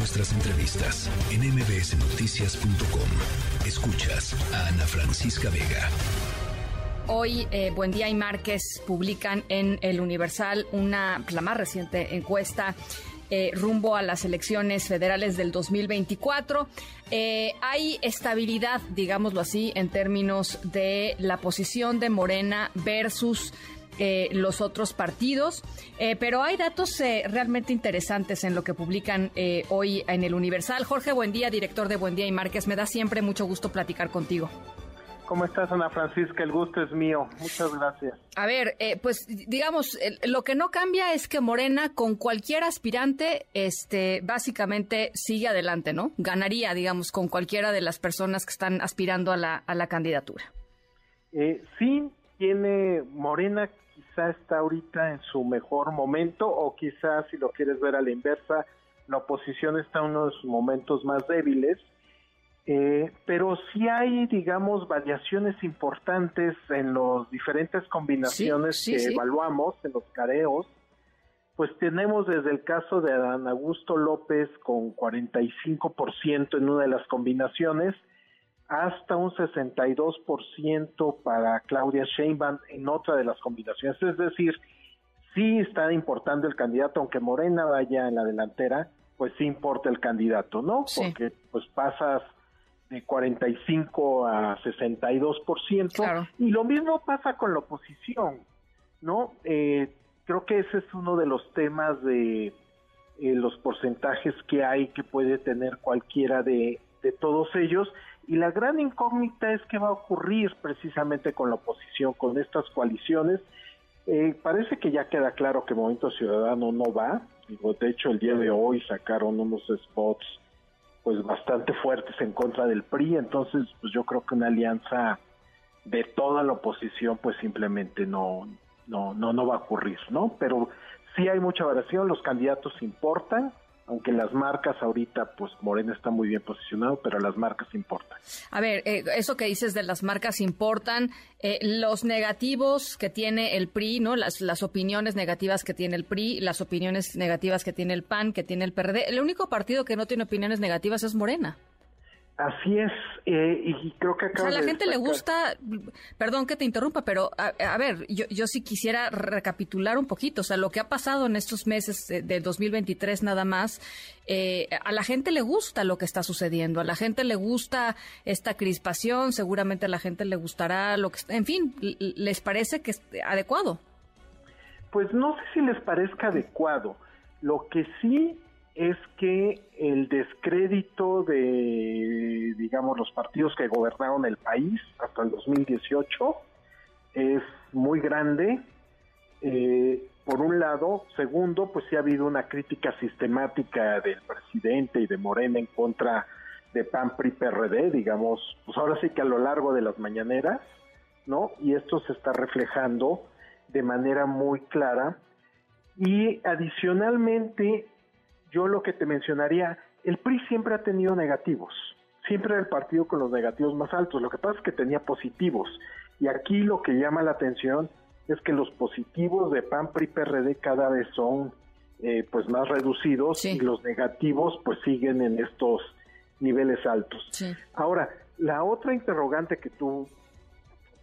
nuestras entrevistas en mbsnoticias.com. Escuchas a Ana Francisca Vega. Hoy, eh, Buen Día y Márquez publican en El Universal una, la más reciente encuesta eh, rumbo a las elecciones federales del 2024. Eh, hay estabilidad, digámoslo así, en términos de la posición de Morena versus eh, los otros partidos, pero hay datos realmente interesantes en lo que publican hoy en el Universal. Jorge Buendía, director de Buen Día y Márquez, me da siempre mucho gusto platicar contigo. ¿Cómo estás, Ana Francisca? El gusto es mío. Muchas gracias. A ver, eh, pues digamos, lo que no cambia es que Morena con cualquier aspirante, este, básicamente sigue adelante, ¿no? Ganaría, digamos, con cualquiera de las personas que están aspirando a la, a la candidatura. Eh, sí, tiene Morena, quizá está ahorita en su mejor momento, o quizá, si lo quieres ver a la inversa, la oposición está en uno de sus momentos más débiles eh, pero sí hay, digamos, variaciones importantes en las diferentes combinaciones que evaluamos, en los careos. Pues tenemos desde el caso de Adán Augusto López con 45% en una de las combinaciones, hasta un 62% para Claudia Sheinbaum en otra de las combinaciones. Es decir, sí está importando el candidato, aunque Morena vaya en la delantera, pues sí importa el candidato, ¿no? Porque pues pasas de 45 a 62%. Claro. Y lo mismo pasa con la oposición, ¿no? Eh, creo que ese es uno de los temas de eh, los porcentajes que hay que puede tener cualquiera de, de todos ellos. Y la gran incógnita es qué va a ocurrir precisamente con la oposición, con estas coaliciones. Eh, parece que ya queda claro que Movimiento Ciudadano no va. Digo, de hecho, el día de hoy sacaron unos spots pues bastante fuertes en contra del PRI, entonces pues yo creo que una alianza de toda la oposición pues simplemente no no no no va a ocurrir, ¿no? Pero sí hay mucha variación, los candidatos importan, aunque las marcas ahorita, pues Morena está muy bien posicionado, pero las marcas importan. A ver, eh, eso que dices de las marcas importan, eh, los negativos que tiene el PRI, ¿no? Las, las opiniones negativas que tiene el PRI, las opiniones negativas que tiene el PAN, que tiene el PRD. El único partido que no tiene opiniones negativas es Morena. Así es, eh, y creo que acá. a la gente le gusta, perdón que te interrumpa, pero a, ver, yo, yo sí quisiera recapitular un poquito, o sea, lo que ha pasado en estos meses de, 2023 nada más, eh, a la gente le gusta lo que está sucediendo, a la gente le gusta esta crispación, seguramente a la gente le gustará lo que, en fin, les parece que es adecuado. Pues no sé si les parezca adecuado, lo que sí es que el descrédito de, digamos, los partidos que gobernaron el país hasta el 2018 es muy grande. Eh, por un lado, segundo, pues sí ha habido una crítica sistemática del presidente y de Morena en contra de PAN PRI PRD, digamos, pues ahora sí que a lo largo de las mañaneras, ¿no? Y esto se está reflejando de manera muy clara. Y adicionalmente, yo lo que te mencionaría, el PRI siempre ha tenido negativos, siempre era el partido con los negativos más altos, lo que pasa es que tenía positivos, y aquí lo que llama la atención es que los positivos de PAN, PRI, PRD cada vez son eh, pues más reducidos y los negativos pues siguen en estos niveles altos. Ahora, la otra interrogante que tú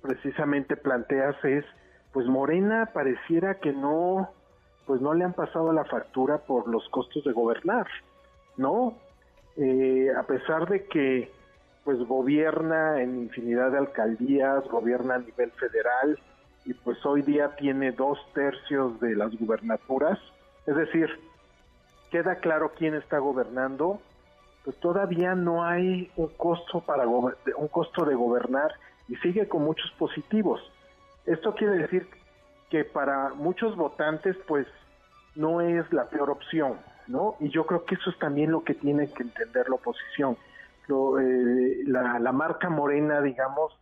precisamente planteas es, pues Morena pareciera que no pues no le han pasado la factura por los costos de gobernar, ¿no? Eh, a pesar de que pues gobierna en infinidad de alcaldías, gobierna a nivel federal y pues hoy día tiene dos tercios de las gubernaturas, es decir, queda claro quién está gobernando, pues todavía no hay un costo para un costo de gobernar y sigue con muchos positivos. Esto quiere decir que para muchos votantes pues no es la peor opción, ¿no? Y yo creo que eso es también lo que tiene que entender la oposición. Eh, la, marca morena, digamos,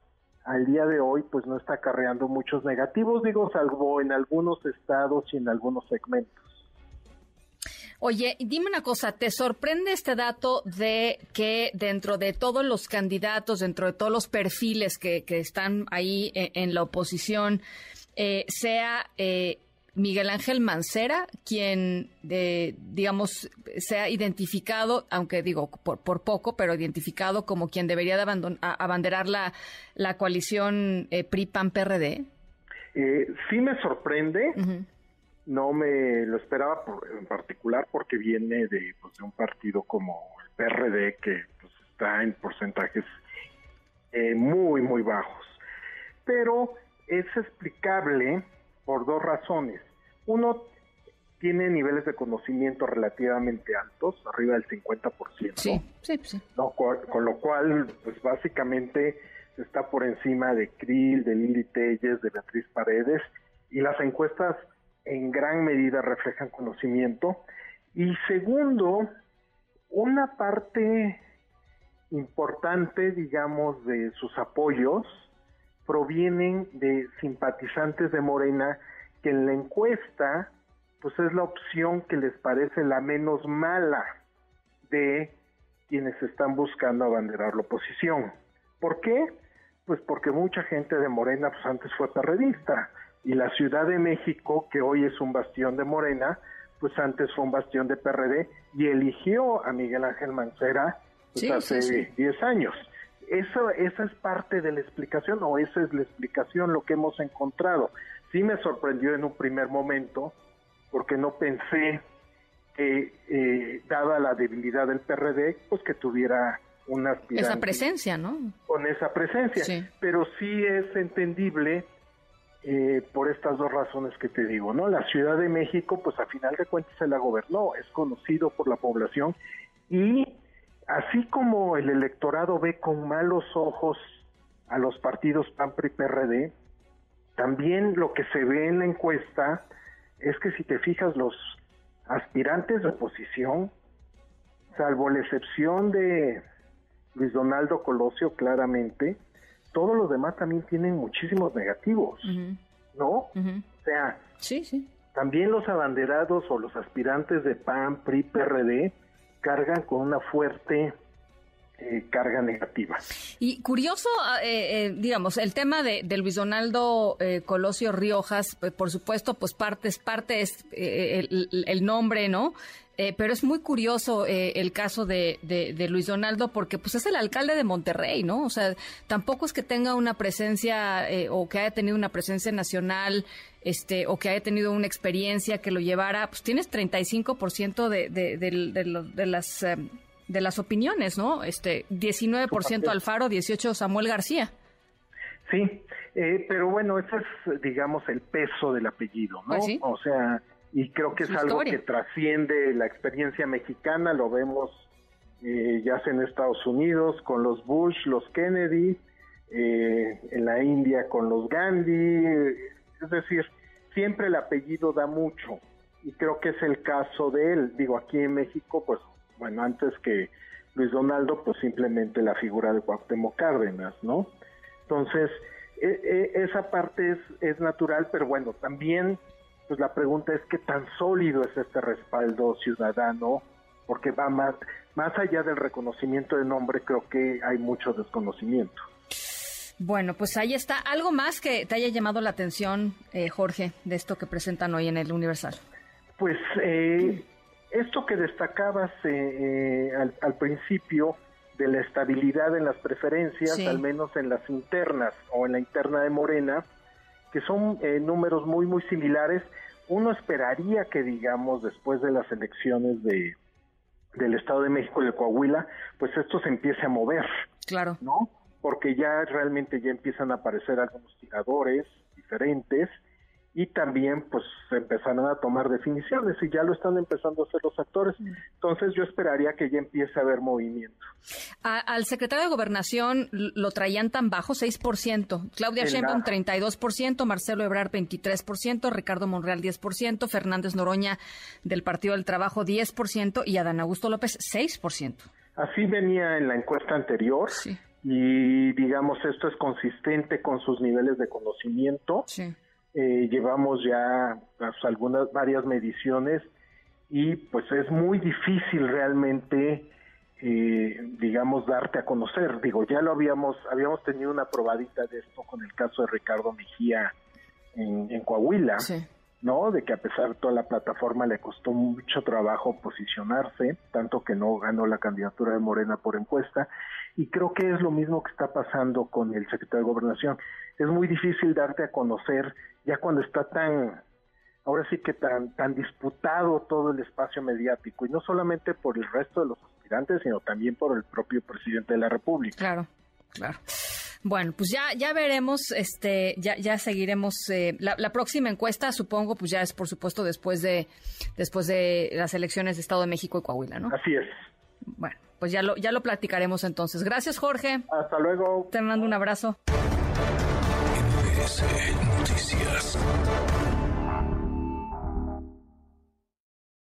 al día de hoy pues no está acarreando muchos negativos, digo, salvo en algunos estados y en algunos segmentos. Oye, dime una cosa, ¿te sorprende este dato de que dentro de todos los candidatos, dentro de todos los perfiles que, están ahí en, la oposición, eh, sea eh, Miguel Ángel Mancera quien, eh, digamos, se ha identificado, aunque digo por, por, poco, pero identificado como quien debería de abanderar la, la coalición eh, PRI-PAN-PRD? Eh, sí me sorprende. No me lo esperaba en particular porque viene de, pues, de un partido como el PRD que pues, está en porcentajes eh, muy, muy bajos. Pero es explicable por dos razones. Uno, tiene niveles de conocimiento relativamente altos, arriba del 50%. Sí, sí, sí. con lo cual, pues básicamente está por encima de Krill, de Lili Telles, de Beatriz Paredes, y las encuestas en gran medida reflejan conocimiento. Y segundo, una parte importante, digamos, de sus apoyos provienen de simpatizantes de Morena que en la encuesta pues es la opción que les parece la menos mala de quienes están buscando abanderar la oposición. ¿Por qué? Pues porque mucha gente de Morena pues antes fue perredista y la Ciudad de México, que hoy es un bastión de Morena, pues antes fue un bastión de PRD y eligió a Miguel Ángel Mancera pues, hace 10 años. Eso, esa es parte de la explicación o esa es la explicación lo que hemos encontrado. Sí me sorprendió en un primer momento porque no pensé que, eh, dada la debilidad del PRD, pues que tuviera una aspirante. Esa presencia, ¿no? Con esa presencia. Pero sí es entendible eh, por estas dos razones que te digo, ¿no? La Ciudad de México, pues a final de cuentas se la gobernó, es conocido por la población y así como el electorado ve con malos ojos a los partidos PAN, PRI, PRD, también lo que se ve en la encuesta es que si te fijas los aspirantes de oposición, salvo la excepción de Luis Donaldo Colosio claramente, todos los demás también tienen muchísimos negativos, ¿no? O sea, sí, sí. también los abanderados o los aspirantes de PAN, PRI, PRD cargan con una fuerte eh, carga negativa. Y curioso, ah, eh, eh, digamos, el tema de, Luis Donaldo Colosio Riojas, pues, por supuesto, pues parte es, parte es el, nombre, ¿no? pero es muy curioso el caso de, de, Luis Donaldo porque pues es el alcalde de Monterrey, ¿no? O sea, tampoco es que tenga una presencia o que haya tenido una presencia nacional este, o que haya tenido una experiencia que lo llevara, pues tienes 35% de, de, de, de, las de las opiniones, ¿no? Este 19% Alfaro, 18 Samuel García. Sí, eh, pero bueno, ese es, digamos, el peso del apellido, ¿no? Pues o sea, y creo que es algo que trasciende la experiencia mexicana, lo vemos eh, ya sea en Estados Unidos con los Bush, los Kennedy, eh, en la India con los Gandhi, es decir, siempre el apellido da mucho, y creo que es el caso de él. Digo, aquí en México, pues bueno, antes que Luis Donaldo, pues simplemente la figura de Cuauhtémoc Cárdenas, ¿no? Entonces, e, e, esa parte es, es natural, pero bueno, también, pues la pregunta es qué tan sólido es este respaldo ciudadano, porque va más, más allá del reconocimiento de nombre, creo que hay mucho desconocimiento. Bueno, pues ahí está. ¿Algo más que te haya llamado la atención, eh, Jorge, de esto que presentan hoy en el Universal? Pues eh, esto que destacabas eh, eh, al, principio de la estabilidad en las preferencias, al menos en las internas o en la interna de Morena, que son eh, números muy, muy similares, uno esperaría que, digamos, después de las elecciones de del Estado de México y de Coahuila, pues esto se empiece a mover. Claro. ¿No? Porque ya realmente ya empiezan a aparecer algunos tiradores diferentes y también pues empezaron a tomar definiciones y ya lo están empezando a hacer los actores. Entonces yo esperaría que ya empiece a haber movimiento. al secretario de Gobernación lo traían tan bajo, 6%. Claudia Sheinbaum 32%, Marcelo Ebrard 23%, Ricardo Monreal 10%, Fernández Noroña del Partido del Trabajo 10% y Adán Augusto López 6%. Así venía en la encuesta anterior. Y digamos, esto es consistente con sus niveles de conocimiento. Sí eh, llevamos ya pues, algunas varias mediciones y pues es muy difícil realmente eh, digamos darte a conocer. Digo ya lo habíamos habíamos tenido una probadita de esto con el caso de Ricardo Mejía en, Coahuila ¿no? De que a pesar de toda la plataforma le costó mucho trabajo posicionarse, tanto que no ganó la candidatura de Morena por encuesta, y creo que es lo mismo que está pasando con el secretario de Gobernación. Es muy difícil darte a conocer ya cuando está tan, ahora sí que tan, tan disputado todo el espacio mediático, y no solamente por el resto de los aspirantes, sino también por el propio presidente de la República. Claro, claro. Bueno, pues ya ya veremos, este, ya ya seguiremos eh, la, la, próxima encuesta, supongo, pues ya es por supuesto después de después de las elecciones de Estado de México y Coahuila, ¿no? Así es. Bueno, pues ya lo ya lo platicaremos entonces. Gracias, Jorge. Hasta luego. Te mando un abrazo. Noticias.